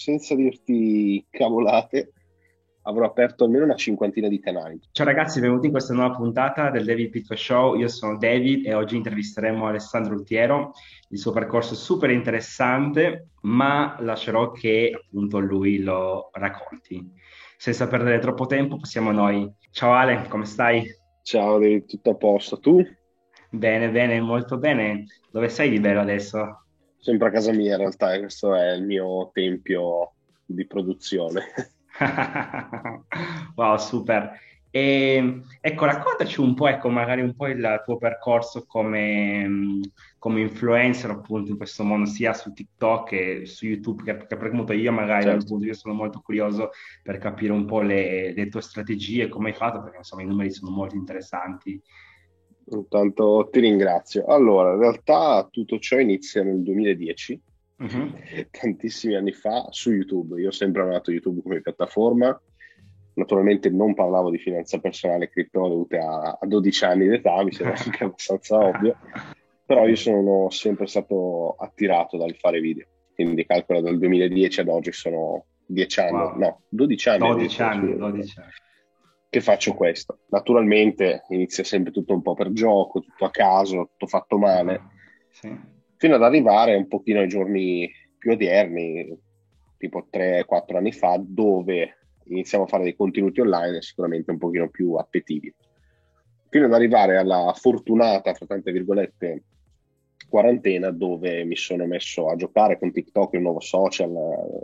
senza dirti cavolate, avrò aperto almeno una cinquantina di canali. Ciao ragazzi, benvenuti in questa nuova puntata del David Pitto Show. Io sono David e oggi intervisteremo Alessandro Ultiero. Il suo percorso è super interessante, ma lascerò che appunto lui lo racconti. Senza perdere troppo tempo, passiamo a noi. Ciao Ale, come stai? Ciao David, tutto a posto. Tu? Bene, bene, molto bene. Dove sei di bello adesso? Sempre a casa mia in realtà, questo è il mio tempio di produzione. wow, super. E, ecco, raccontaci un po', ecco, magari un po' il tuo percorso come, come influencer appunto in questo mondo, sia su TikTok che su YouTube, che, che appunto io magari certo. appunto, io sono molto curioso per capire un po' le, le tue strategie, come hai fatto, perché insomma i numeri sono molto interessanti. Intanto ti ringrazio. Allora, in realtà tutto ciò inizia nel 2010 uh-huh. tantissimi anni fa su YouTube. Io ho sempre amato YouTube come piattaforma. Naturalmente non parlavo di finanza personale e criptovalute a, a 12 anni d'età, mi sembra anche abbastanza ovvio, però io sono sempre stato attirato dal fare video. Quindi calcolo dal 2010 ad oggi sono 10 anni, wow. no, 12 anni. 12 anni, 12 anni che faccio questo. Naturalmente inizia sempre tutto un po' per gioco, tutto a caso, tutto fatto male. Sì fino ad arrivare un pochino ai giorni più odierni, tipo 3-4 anni fa, dove iniziamo a fare dei contenuti online sicuramente un pochino più appetibili. Fino ad arrivare alla fortunata, fra tante virgolette, quarantena dove mi sono messo a giocare con TikTok, il nuovo social,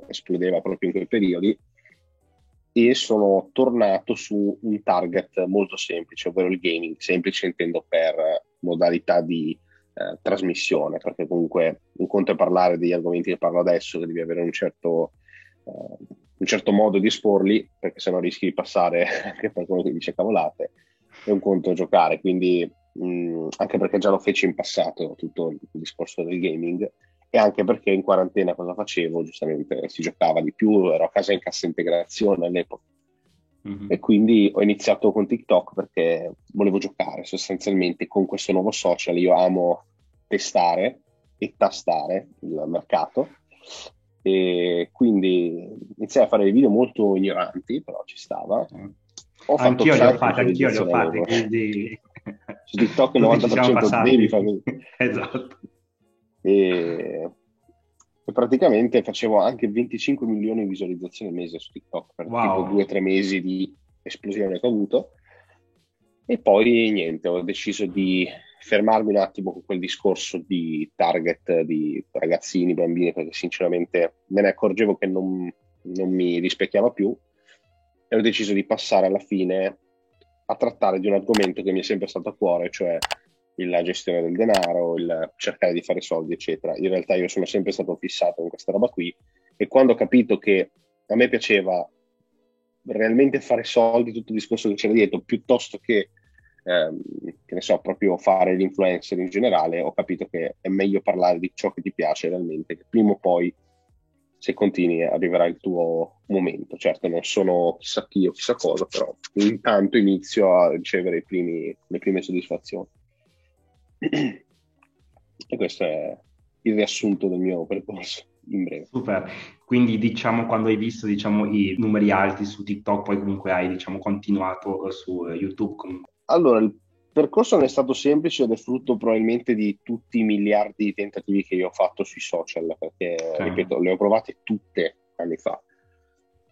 esplodeva proprio in quei periodi, e sono tornato su un target molto semplice, ovvero il gaming. Semplice intendo per modalità di eh, trasmissione, perché comunque un conto è parlare degli argomenti che parlo adesso, che devi avere un certo, eh, un certo modo di esporli, perché sennò rischi di passare anche per quello che dice cavolate, è un conto giocare, quindi mh, anche perché già lo feci in passato tutto il discorso del gaming e anche perché in quarantena cosa facevo? Giustamente si giocava di più, ero a casa in cassa integrazione all'epoca. Mm-hmm. E quindi ho iniziato con TikTok perché volevo giocare sostanzialmente con questo nuovo social. Io amo testare e tastare il mercato e quindi iniziai a fare dei video molto ignoranti, però ci stava. Ho anch'io li ho fatti, anch'io li ho fatti, quindi... Su TikTok il 90% devi fare... esatto. E... e, praticamente facevo anche 25 milioni di visualizzazioni al mese su TikTok per wow. tipo due o tre mesi di esplosione che ho avuto. E poi niente, ho deciso di fermarmi un attimo con quel discorso di target di ragazzini, bambini, perché sinceramente me ne accorgevo che non, non mi rispecchiava più e ho deciso di passare alla fine a trattare di un argomento che mi è sempre stato a cuore, cioè la gestione del denaro, il cercare di fare soldi, eccetera. In realtà io sono sempre stato fissato con questa roba qui e quando ho capito che a me piaceva realmente fare soldi, tutto il discorso che c'era dietro, piuttosto che ehm, che ne so, proprio fare l'influencer in generale, ho capito che è meglio parlare di ciò che ti piace realmente, che prima o poi, se continui, arriverà il tuo momento. Certo, non sono chissà chi o chissà cosa, però intanto inizio a ricevere primi, le prime soddisfazioni. E questo è il riassunto del mio percorso in breve. Super, quindi diciamo quando hai visto diciamo, i numeri alti su TikTok, poi comunque hai diciamo, continuato su YouTube comunque. Allora, il percorso non è stato semplice ed è frutto probabilmente di tutti i miliardi di tentativi che io ho fatto sui social, perché, okay. ripeto, le ho provate tutte anni fa.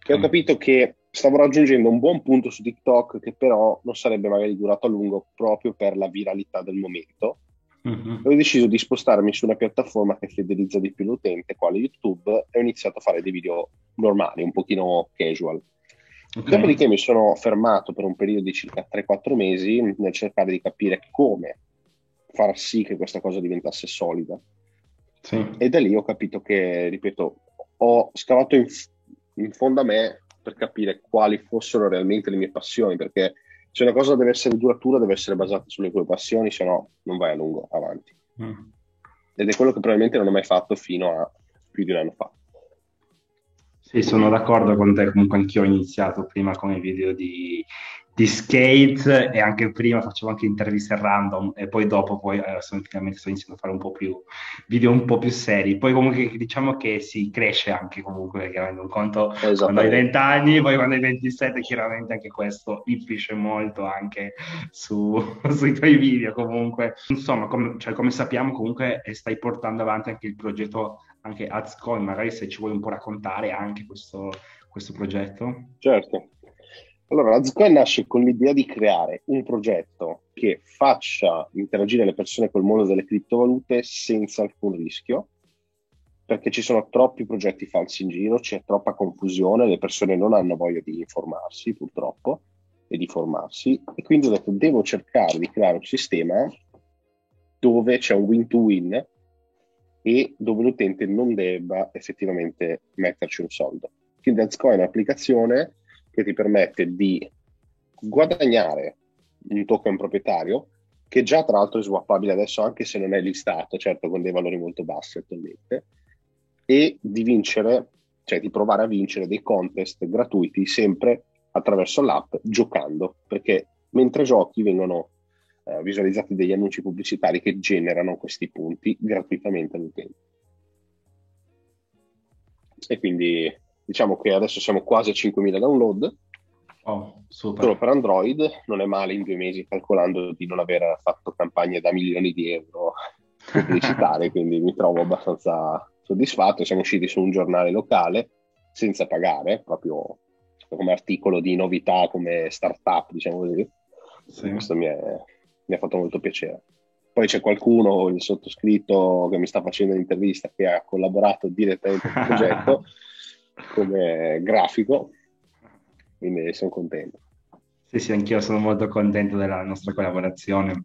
E ho capito che stavo raggiungendo un buon punto su TikTok che però non sarebbe magari durato a lungo proprio per la viralità del momento. Mm-hmm. ho deciso di spostarmi su una piattaforma che fidelizza di più l'utente, quale YouTube, e ho iniziato a fare dei video normali, un pochino casual. Okay. Dopodiché mi sono fermato per un periodo di circa 3-4 mesi nel cercare di capire come far sì che questa cosa diventasse solida. Sì. E da lì ho capito che, ripeto, ho scavato in, in fondo a me per capire quali fossero realmente le mie passioni, perché se una cosa deve essere duratura deve essere basata sulle tue passioni, se no non vai a lungo avanti. Mm. Ed è quello che probabilmente non ho mai fatto fino a più di un anno fa. Sì, sono d'accordo con te, comunque anch'io ho iniziato prima con i video di, di skate e anche prima facevo anche interviste random e poi dopo poi eh, sono, finalmente sto iniziando a fare un po' più video un po' più seri. Poi comunque diciamo che si cresce anche comunque chiaramente un conto quando hai 20 anni poi quando hai 27 chiaramente anche questo influisce molto anche su, sui tuoi video comunque. Insomma come, cioè, come sappiamo comunque stai portando avanti anche il progetto anche AdsCoin magari se ci vuoi un po' raccontare anche questo, questo progetto. Certo allora, la Zcoin nasce con l'idea di creare un progetto che faccia interagire le persone col mondo delle criptovalute senza alcun rischio, perché ci sono troppi progetti falsi in giro, c'è troppa confusione, le persone non hanno voglia di informarsi purtroppo e di formarsi e quindi ho detto devo cercare di creare un sistema dove c'è un win-to-win e dove l'utente non debba effettivamente metterci un soldo. Quindi Azcoin è un'applicazione che ti permette di guadagnare un token proprietario che già tra l'altro è swappabile adesso anche se non è listato, certo con dei valori molto bassi attualmente, e di vincere, cioè di provare a vincere dei contest gratuiti sempre attraverso l'app giocando, perché mentre giochi vengono eh, visualizzati degli annunci pubblicitari che generano questi punti gratuitamente all'utente. E quindi Diciamo che adesso siamo quasi a 5.000 download. Oh, solo per Android, non è male in due mesi calcolando di non aver fatto campagne da milioni di euro pubblicitarie, quindi mi trovo abbastanza soddisfatto. Siamo usciti su un giornale locale senza pagare, proprio come articolo di novità, come startup, diciamo così. Sì. Questo mi, è, mi ha fatto molto piacere. Poi c'è qualcuno, il sottoscritto, che mi sta facendo l'intervista, che ha collaborato direttamente al progetto come grafico, quindi sono contento. Sì, sì, anch'io sono molto contento della nostra collaborazione.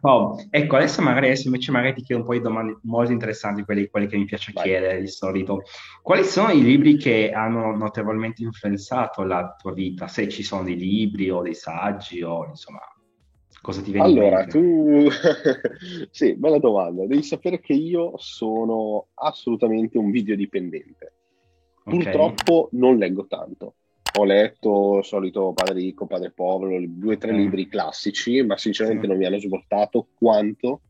Oh, ecco, adesso magari adesso invece magari ti chiedo un po' di domande molto interessanti, quelle, quelle che mi piace Vai. chiedere di solito. Quali sono i libri che hanno notevolmente influenzato la tua vita? Se ci sono dei libri o dei saggi o insomma, cosa ti viene allora, tu... sì, bella domanda. Devi sapere che io sono assolutamente un videodipendente. Purtroppo non leggo tanto. Ho letto il solito Padre Ricco, Padre Povero, due o tre mm. libri classici, ma sinceramente mm. non mi hanno svoltato quanto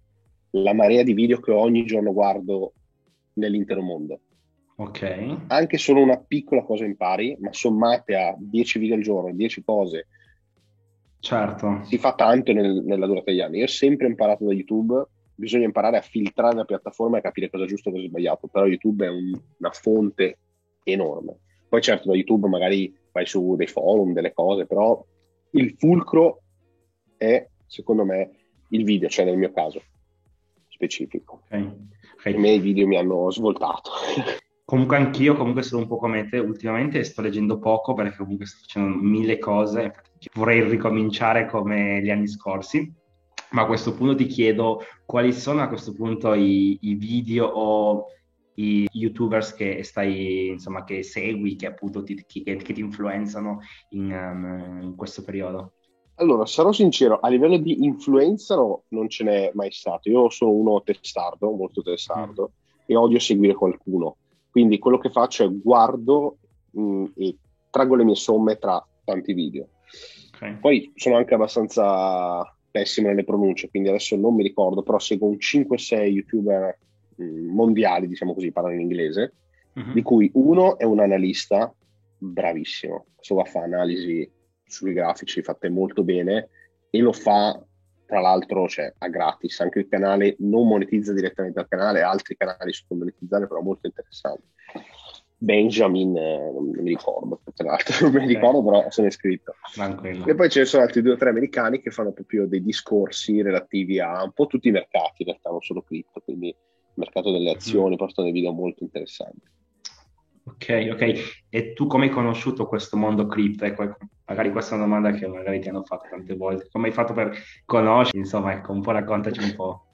la marea di video che ogni giorno guardo nell'intero mondo. Ok. Anche solo una piccola cosa impari, ma sommate a 10 video al giorno, 10 cose, certo. si fa tanto nel, nella durata degli anni. Io ho sempre imparato da YouTube, bisogna imparare a filtrare la piattaforma e capire cosa è giusto e cosa è sbagliato, però YouTube è un, una fonte enorme. Poi certo da YouTube magari vai su dei forum, delle cose, però il fulcro è, secondo me, il video, cioè nel mio caso specifico. Okay. Okay. A me i video mi hanno svoltato. Comunque anch'io, comunque sono un po' come te, ultimamente sto leggendo poco perché comunque sto facendo mille cose, vorrei ricominciare come gli anni scorsi, ma a questo punto ti chiedo quali sono a questo punto i, i video o i youtubers che stai, insomma, che segui, che appunto ti, che, che ti influenzano in, um, in, questo periodo? Allora, sarò sincero, a livello di influenza no, non ce n'è mai stato. Io sono uno testardo, molto testardo, mm. e odio seguire qualcuno. Quindi quello che faccio è guardo mh, mm, e traggo le mie somme tra tanti video. Okay. Poi sono anche abbastanza pessimo nelle pronunce, quindi adesso non mi ricordo, però seguo un 5-6 youtuber mondiali, diciamo così, parlano in inglese, uh-huh. di cui uno è un analista bravissimo, questo va a fare analisi sui grafici fatte molto bene e lo fa tra l'altro cioè, a gratis, anche il canale non monetizza direttamente al canale, altri canali sono monetizzare, però molto interessante. Benjamin, eh, non mi ricordo, tra l'altro non mi ricordo, però sono iscritto. Tranquillo. E poi ce ne sono altri due o tre americani che fanno proprio dei discorsi relativi a un po' tutti i mercati, in realtà non solo cripto, quindi mercato delle azioni, mm. portano dei video molto interessanti. Ok, ok. E tu come hai conosciuto questo mondo cripto? Ecco, magari questa è una domanda che magari ti hanno fatto tante volte. Come hai fatto per conoscere? Insomma, ecco, un po' raccontaci un po'.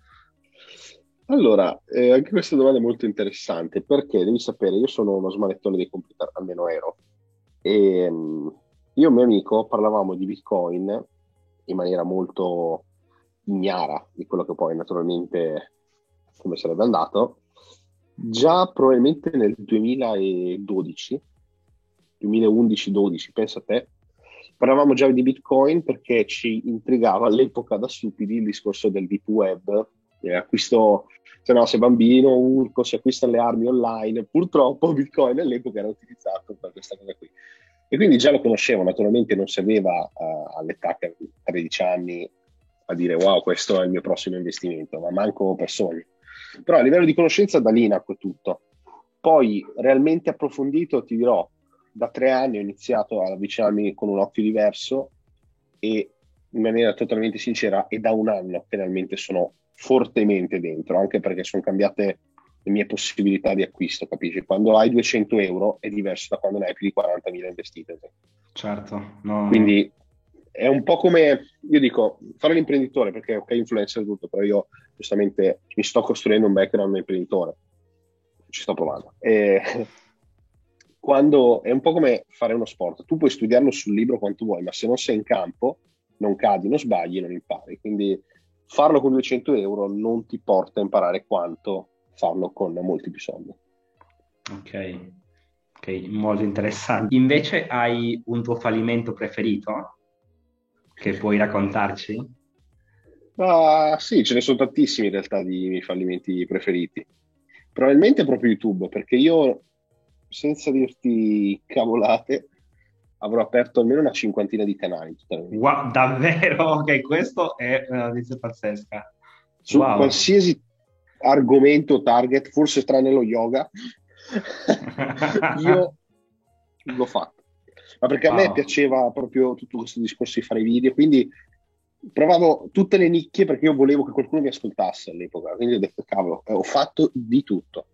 Allora, eh, anche questa domanda è molto interessante perché devi sapere, io sono uno smanettone dei computer, almeno ero, e um, io e mio amico parlavamo di Bitcoin in maniera molto ignara di quello che poi naturalmente come sarebbe andato, già probabilmente nel 2012, 2011-12, pensa a te, parlavamo già di Bitcoin perché ci intrigava all'epoca da stupidi il discorso del deep web, eh, acquisto, se no, se bambino, urco, si acquistano le armi online, purtroppo Bitcoin all'epoca era utilizzato per questa cosa qui. E quindi già lo conoscevo, naturalmente non serveva uh, all'età che avevo 13 anni a dire wow, questo è il mio prossimo investimento, ma manco per sogno. Però a livello di conoscenza da lì nacque tutto. Poi realmente approfondito, ti dirò, da tre anni ho iniziato ad avvicinarmi con un occhio diverso e in maniera totalmente sincera è da un anno che realmente sono fortemente dentro, anche perché sono cambiate le mie possibilità di acquisto, capisci? Quando hai 200 euro è diverso da quando ne hai più di 40.000 investite. Certo. No. Quindi è un po' come, io dico, fare l'imprenditore, perché ok, influencer tutto, però io giustamente mi sto costruendo un background imprenditore, ci sto provando. E quando è un po' come fare uno sport, tu puoi studiarlo sul libro quanto vuoi, ma se non sei in campo, non cadi, non sbagli, non impari. Quindi farlo con 200 euro non ti porta a imparare quanto farlo con molti più soldi. Ok, ok, molto interessante. Invece hai un tuo fallimento preferito? Che puoi raccontarci? Ah, sì, ce ne sono tantissimi in realtà di miei fallimenti preferiti. Probabilmente proprio YouTube, perché io, senza dirti cavolate, avrò aperto almeno una cinquantina di canali. Wow, davvero? Ok, questo è una notizia pazzesca. Su wow. qualsiasi argomento target, forse tranne lo yoga, io l'ho fatto ma perché a me piaceva proprio tutto questo discorso di fare video, quindi provavo tutte le nicchie perché io volevo che qualcuno mi ascoltasse all'epoca, quindi ho detto cavolo, eh, ho fatto di tutto,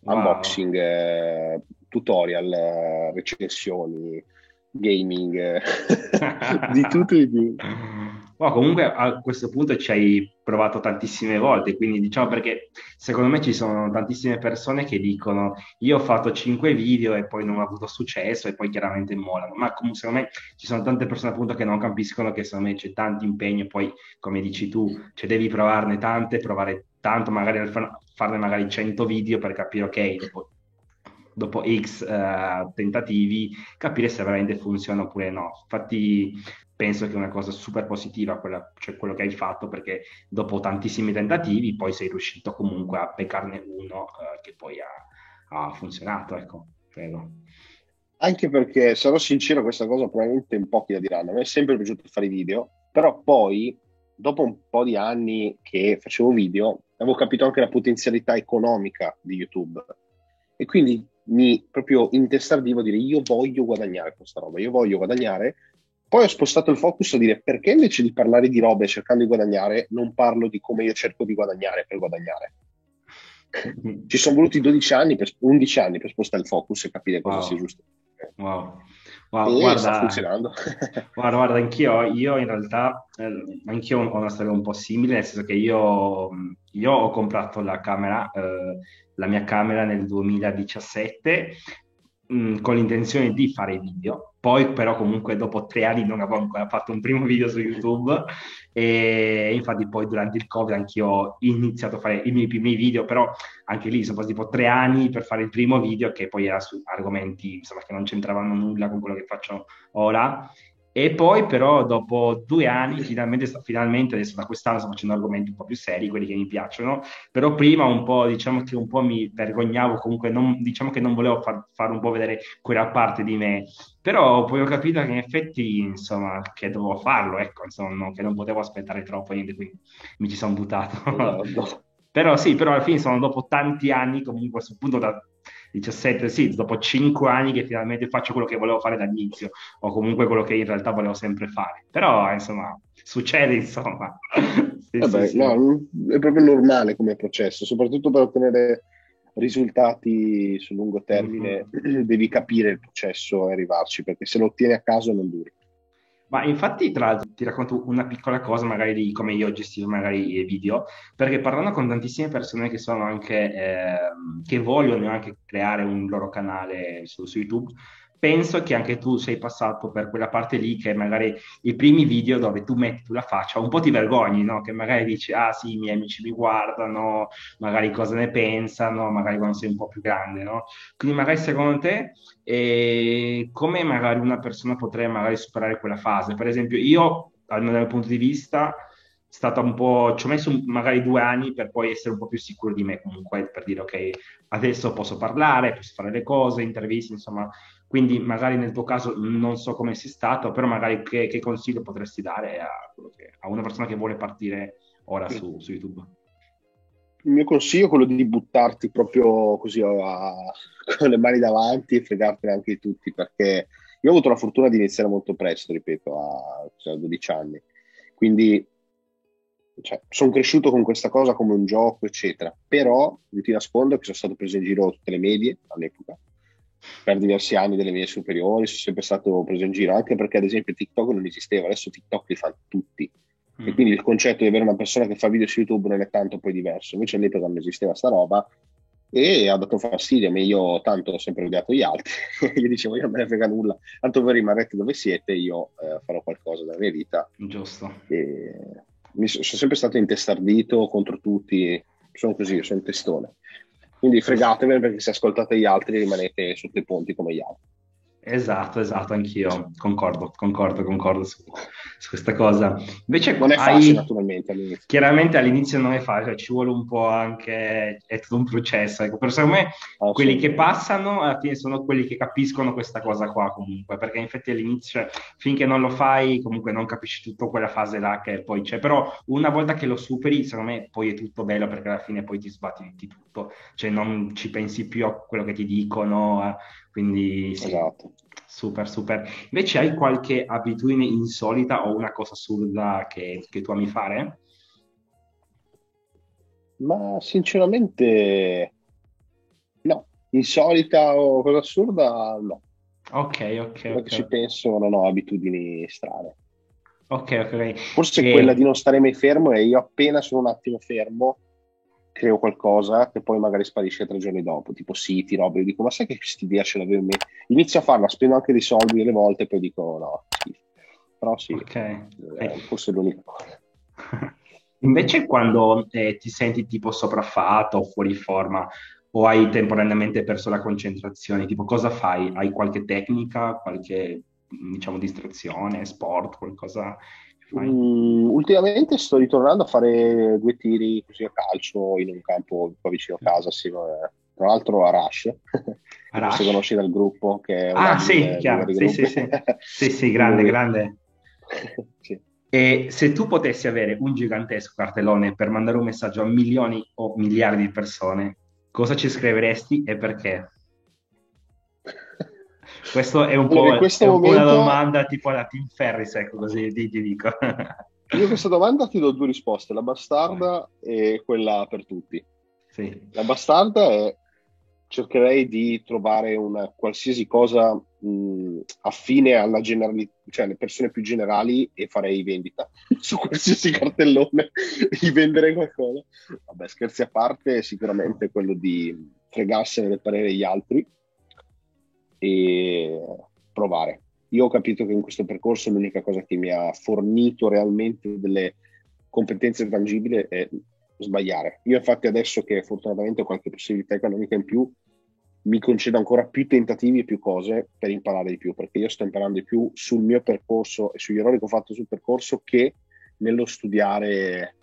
wow. unboxing, eh, tutorial, eh, recensioni, gaming, eh, di tutto e di più. Oh, comunque a questo punto ci hai provato tantissime volte, quindi diciamo perché secondo me ci sono tantissime persone che dicono io ho fatto 5 video e poi non ho avuto successo e poi chiaramente mollano, ma comunque secondo me ci sono tante persone appunto che non capiscono che secondo me c'è tanto impegno poi come dici tu, cioè devi provarne tante, provare tanto, magari farne magari 100 video per capire ok, dopo dopo X uh, tentativi, capire se veramente funziona oppure no. Infatti penso che è una cosa super positiva quella, cioè quello che hai fatto perché dopo tantissimi tentativi poi sei riuscito comunque a beccarne uno uh, che poi ha, ha funzionato, ecco, credo. Anche perché, sarò sincero, questa cosa probabilmente in pochi la diranno. Me è sempre piaciuto fare video, però poi, dopo un po' di anni che facevo video, avevo capito anche la potenzialità economica di YouTube. E quindi mi proprio intestardivo dire io voglio guadagnare questa roba, io voglio guadagnare. Poi ho spostato il focus a dire perché invece di parlare di robe cercando di guadagnare, non parlo di come io cerco di guadagnare per guadagnare. Ci sono voluti 12 anni, per, 11 anni per spostare il focus e capire cosa wow. sia giusto. Wow. Wow, guarda, sta funzionando. guarda, guarda, anch'io, io in realtà, eh, anch'io ho una storia un po' simile, nel senso che io, io ho comprato la camera eh, la mia camera nel 2017 mh, con l'intenzione di fare video. Poi però comunque dopo tre anni non avevo ancora fatto un primo video su YouTube e infatti poi durante il Covid anch'io ho iniziato a fare i miei primi video, però anche lì sono passati tipo tre anni per fare il primo video che poi era su argomenti insomma, che non c'entravano nulla con quello che faccio ora e poi però dopo due anni, finalmente, finalmente, adesso da quest'anno sto facendo argomenti un po' più seri, quelli che mi piacciono, però prima un po', diciamo che un po' mi vergognavo, comunque non, diciamo che non volevo far, fare un po' vedere quella parte di me, però poi ho capito che in effetti, insomma, che dovevo farlo, ecco, insomma, che non potevo aspettare troppo, niente, quindi mi ci sono buttato. Però sì, però alla fine sono dopo tanti anni, comunque a questo punto da 17, sì, dopo 5 anni che finalmente faccio quello che volevo fare dall'inizio, o comunque quello che in realtà volevo sempre fare. Però, insomma, succede, insomma. sì, Vabbè, sì, no, è proprio normale come processo, soprattutto per ottenere risultati sul lungo termine, mm-hmm. devi capire il processo e arrivarci, perché se lo ottieni a caso non duri. Ma infatti, tra l'altro, ti racconto una piccola cosa magari di come io gestivo magari i video, perché parlando con tantissime persone che sono anche, eh, che vogliono anche creare un loro canale su, su YouTube, penso che anche tu sei passato per quella parte lì che magari i primi video dove tu metti la faccia un po' ti vergogni, no? Che magari dici, ah sì, i miei amici mi guardano, magari cosa ne pensano, magari quando sei un po' più grande, no? Quindi magari secondo te eh, come magari una persona potrebbe magari superare quella fase? Per esempio io, almeno dal mio punto di vista, stata un po', ci ho messo magari due anni per poi essere un po' più sicuro di me comunque, per dire ok, adesso posso parlare, posso fare le cose, interviste, insomma, quindi magari nel tuo caso non so come sia stato, però magari che, che consiglio potresti dare a, che, a, una persona che vuole partire ora su, su, YouTube? Il mio consiglio è quello di buttarti proprio così a, con le mani davanti e fregartene anche tutti, perché io ho avuto la fortuna di iniziare molto presto, ripeto, a cioè, 12 anni. Quindi cioè, sono cresciuto con questa cosa come un gioco, eccetera. Però non ti nascondo che sono stato preso in giro tutte le medie all'epoca per diversi anni delle mie superiori, sono sempre stato preso in giro, anche perché ad esempio TikTok non esisteva, adesso TikTok li fanno tutti. Mm. E quindi il concetto di avere una persona che fa video su YouTube non è tanto poi diverso. Invece all'epoca non esisteva sta roba e ha dato fastidio, ma io tanto ho sempre odiato gli altri. io dicevo, io non me ne frega nulla, tanto voi rimarrete dove siete, io eh, farò qualcosa della mia vita. Giusto. E mi sono sempre stato intestardito contro tutti, sono così, sono testone. Quindi fregatevene perché se ascoltate gli altri rimanete sotto i ponti come gli altri. Esatto, esatto, anch'io concordo, concordo, concordo su, su questa cosa. Invece non è facile hai... naturalmente all'inizio. Chiaramente all'inizio non è facile, ci vuole un po' anche, è tutto un processo. Ecco. Per secondo me ah, quelli sì. che passano alla fine sono quelli che capiscono questa cosa qua comunque, perché infatti all'inizio finché non lo fai comunque non capisci tutta quella fase là che poi c'è, però una volta che lo superi secondo me poi è tutto bello perché alla fine poi ti sbatti di tutto, cioè non ci pensi più a quello che ti dicono eh, quindi sì, esatto. super, super. Invece hai qualche abitudine insolita o una cosa assurda che, che tu ami fare? Ma sinceramente no, insolita o cosa assurda no. Ok, ok. okay. ci penso non ho abitudini strane. Ok, ok. Forse e... quella di non stare mai fermo e io appena sono un attimo fermo creo qualcosa che poi magari sparisce tre giorni dopo, tipo siti, robe, io dico ma sai che questa idea ce l'avevo in me? Inizio a farla, spendo anche dei soldi delle volte e poi dico no, sì. però sì, okay. eh, forse è l'unica cosa. Invece quando eh, ti senti tipo sopraffatto o fuori forma o hai temporaneamente perso la concentrazione, tipo cosa fai? Hai qualche tecnica, qualche diciamo distrazione, sport, qualcosa Mm, ultimamente sto ritornando a fare due tiri così a calcio in un campo qua vicino a casa, sì, tra l'altro a Rush, Rush. se conosci dal gruppo. Che è ah sì, chiaro, sì, sì, sì. sì, sì, grande, grande. sì. E se tu potessi avere un gigantesco cartellone per mandare un messaggio a milioni o miliardi di persone, cosa ci scriveresti e perché? Questo è un po', è un momento... una domanda tipo alla Tim Ferris, ecco così ti, ti dico. Io questa domanda ti do due risposte, la bastarda e quella per tutti. Sì. La bastarda è cercherei di trovare una qualsiasi cosa mh, affine alla generalità, cioè alle persone più generali e farei vendita su qualsiasi cartellone di vendere qualcosa. Vabbè, scherzi a parte, sicuramente quello di fregarsene del parere degli altri e provare. Io ho capito che in questo percorso l'unica cosa che mi ha fornito realmente delle competenze tangibili è sbagliare. Io infatti adesso che fortunatamente ho qualche possibilità economica in più, mi concedo ancora più tentativi e più cose per imparare di più, perché io sto imparando di più sul mio percorso e sugli errori che ho fatto sul percorso che nello studiare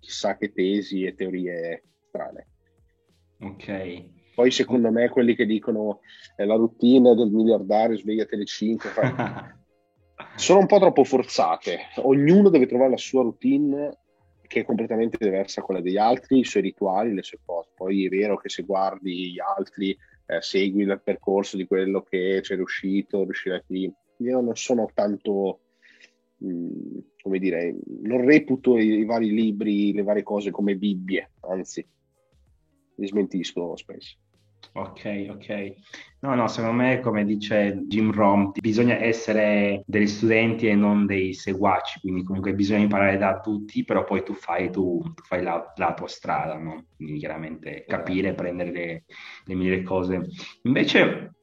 chissà che tesi e teorie strane. Ok, poi secondo me quelli che dicono è la routine del miliardario, svegliate alle 5, sono un po' troppo forzate. Ognuno deve trovare la sua routine che è completamente diversa da quella degli altri, i suoi rituali, le sue cose. Poi è vero che se guardi gli altri, eh, segui il percorso di quello che c'è riuscito, riuscirai qui. Io non sono tanto, mh, mm, come dire, non reputo i, i vari libri, le varie cose come Bibbie, anzi, li smentisco spesso. Ok, ok. No, no, secondo me, come dice Jim Rom, bisogna essere degli studenti e non dei seguaci, quindi comunque bisogna imparare da tutti, però poi tu fai, tu, tu fai la, la, tua strada, no? Quindi chiaramente capire, prendere le, le migliori cose. Invece,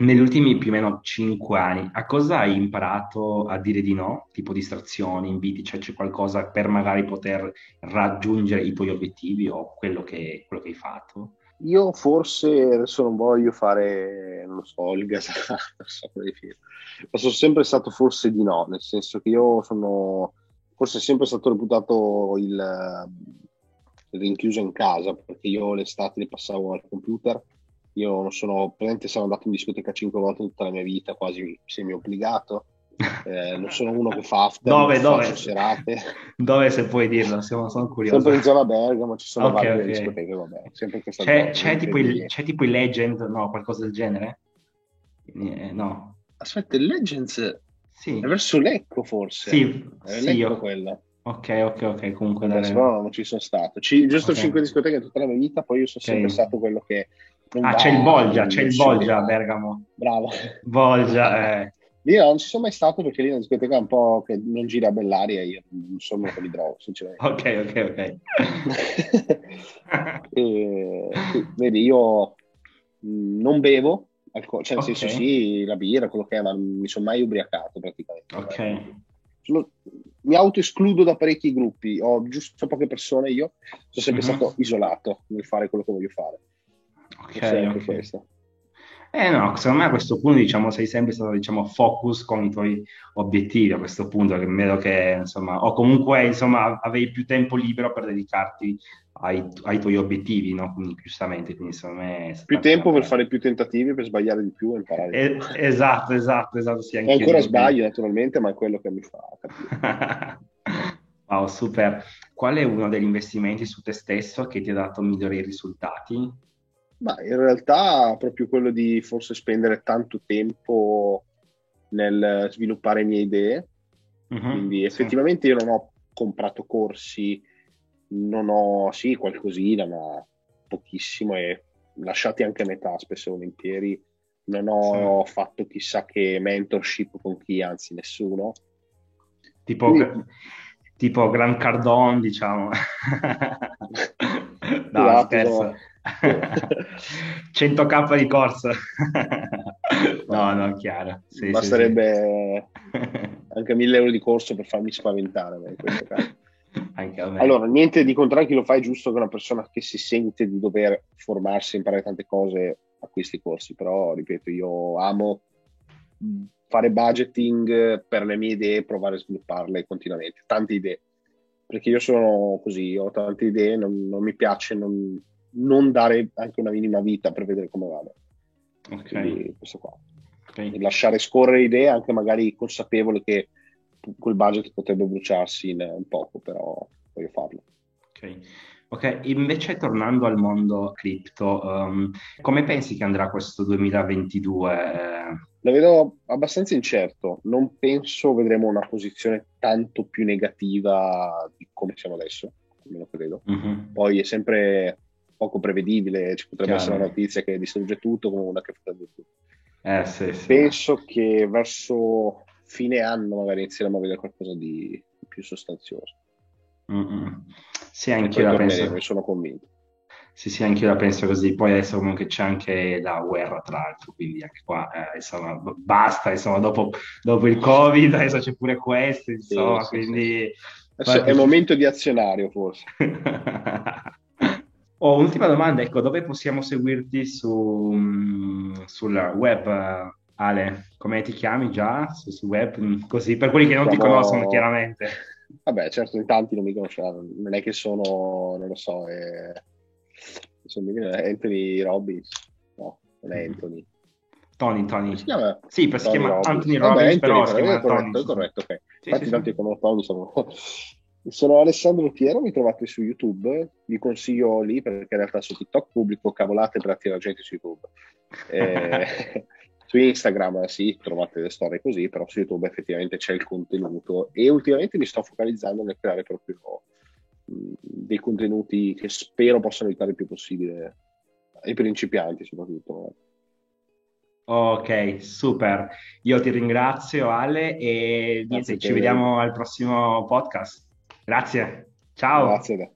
negli ultimi più o meno cinque anni, a cosa hai imparato a dire di no? Tipo distrazioni, inviti, cioè c'è qualcosa per magari poter raggiungere i tuoi obiettivi o quello che, quello che hai fatto? Io forse adesso non voglio fare, non lo so, il gasato, ma sono sempre stato forse di no, nel senso che io sono forse sempre stato reputato il, il rinchiuso in casa, perché io l'estate le passavo al computer io non sono, presente sono andato in discoteca cinque volte in tutta la mia vita, quasi semi-obbligato. Eh, non sono uno che fa after, dove, dove? serate. Dove se puoi dirlo, sono, sono curioso. Sempre in zona Bergamo ci sono okay, varie okay. discoteche, vabbè. Sempre c'è, zona, c'è, tipo il, c'è, tipo il, Legend, no, qualcosa del genere? Eh, no. Aspetta, il Legends sì. è verso Lecco forse. Sì, è sì, Lecco io... quella. Ok, ok, ok, comunque Adesso dare... no, non ci sono stato. Ci, giusto okay. 5 discoteche in tutta la mia vita, poi io sono okay. sempre stato quello che Ah, c'è il Bolgia, c'è il Bolgia a Bergamo. Bravo. Bolgia, eh. Io non ci sono mai stato perché lì è una discoteca un po' che non gira a bell'aria io non sono uno che li trovo, sinceramente. Ok, ok, ok. e, vedi, io non bevo, alcol- cioè nel okay. senso sì, la birra, quello che è, ma non mi sono mai ubriacato praticamente. Ok. Sono, mi autoescludo da parecchi gruppi, ho giusto poche persone io, sono sempre uh-huh. stato isolato nel fare quello che voglio fare. Ok, okay. questo. Eh no, secondo me a questo punto diciamo, sei sempre stato diciamo, focus con i tuoi obiettivi a questo punto, che vedo che insomma, o comunque insomma, avevi più tempo libero per dedicarti ai, ai tuoi obiettivi, no? Quindi giustamente, quindi secondo me... Più tempo per fare più tentativi, per sbagliare di più e imparare. Eh, esatto, esatto, esatto. Sì, e ancora sbaglio naturalmente, ma è quello che mi fa capire. wow, super. Qual è uno degli investimenti su te stesso che ti ha dato migliori risultati? Ma in realtà proprio quello di forse spendere tanto tempo nel sviluppare mie idee. Uh-huh, Quindi effettivamente sì. io non ho comprato corsi, non ho, sì, qualcosina, ma pochissimo e lasciati anche a metà spesso e volentieri. Non ho sì. fatto chissà che mentorship con chi, anzi nessuno. Tipo, Quindi... tipo Grant Cardone, diciamo. no, esatto, scherzo. 100k di corsa. no, no, chiaro. Sì, Basterebbe sì, sì. anche 1000 euro di corso per farmi spaventare. In questo caso. Anche a me. Allora, niente di contrario, chi lo fa è giusto che una persona che si sente di dover formarsi, imparare tante cose, acquisti i corsi. Però, ripeto, io amo fare budgeting per le mie idee, provare a svilupparle continuamente. Tante idee. Perché io sono così, ho tante idee, non, non mi piace, non, non dare anche una minima vita per vedere come vada. Ok. Quindi questo qua. Okay. lasciare scorrere idee, anche magari consapevole che quel budget potrebbe bruciarsi in, in poco, però voglio farlo. Ok. Ok, invece tornando al mondo cripto, um, come pensi che andrà questo 2022? Lo vedo abbastanza incerto, non penso vedremo una posizione tanto più negativa di come siamo adesso, almeno credo. Uh-huh. Poi è sempre poco prevedibile, ci potrebbe Chiaro. essere una notizia che distrugge tutto come una che fa tutto. Eh, sì, sì. Penso che verso fine anno magari inizieremo a vedere qualcosa di più sostanzioso. Mm-hmm. Sì, anche io la penso. Sono convinto. Sì, sì, anche io la penso così. Poi adesso comunque c'è anche la guerra, tra l'altro, quindi anche qua, eh, insomma, basta, insomma, dopo, dopo, il Covid adesso c'è pure questo, insomma, sì, quindi... Sì, è il momento di azionario, forse. Oh, ultima domanda, ecco, dove possiamo seguirti su, mm, sul web, Ale? Come ti chiami già su, su web? Mm, così, per quelli che non Siamo... ti conoscono, chiaramente. Vabbè, certo, in tanti non mi conosceranno, non è che sono, non lo so, è... Anthony Robbins, no, non è mm. Anthony. Tony, Tony. Si chiama? Sì, si chiama Robbins. Anthony Robbins, Vabbè, Anthony, però si chiama corretto, Tony. corretto, ok. Sì, Infatti sì, tanti sì. conoscono Tony, sono... Sono Alessandro Piero, mi trovate su YouTube, vi consiglio lì perché in realtà su TikTok pubblico cavolate per attirare gente su YouTube. Eh, su Instagram sì, trovate le storie così, però su YouTube effettivamente c'è il contenuto e ultimamente mi sto focalizzando nel creare proprio mh, dei contenuti che spero possano aiutare il più possibile ai principianti soprattutto. Ok, super. Io ti ringrazio Ale e niente, ci vediamo al prossimo podcast. Grazie. Ciao. Grazie.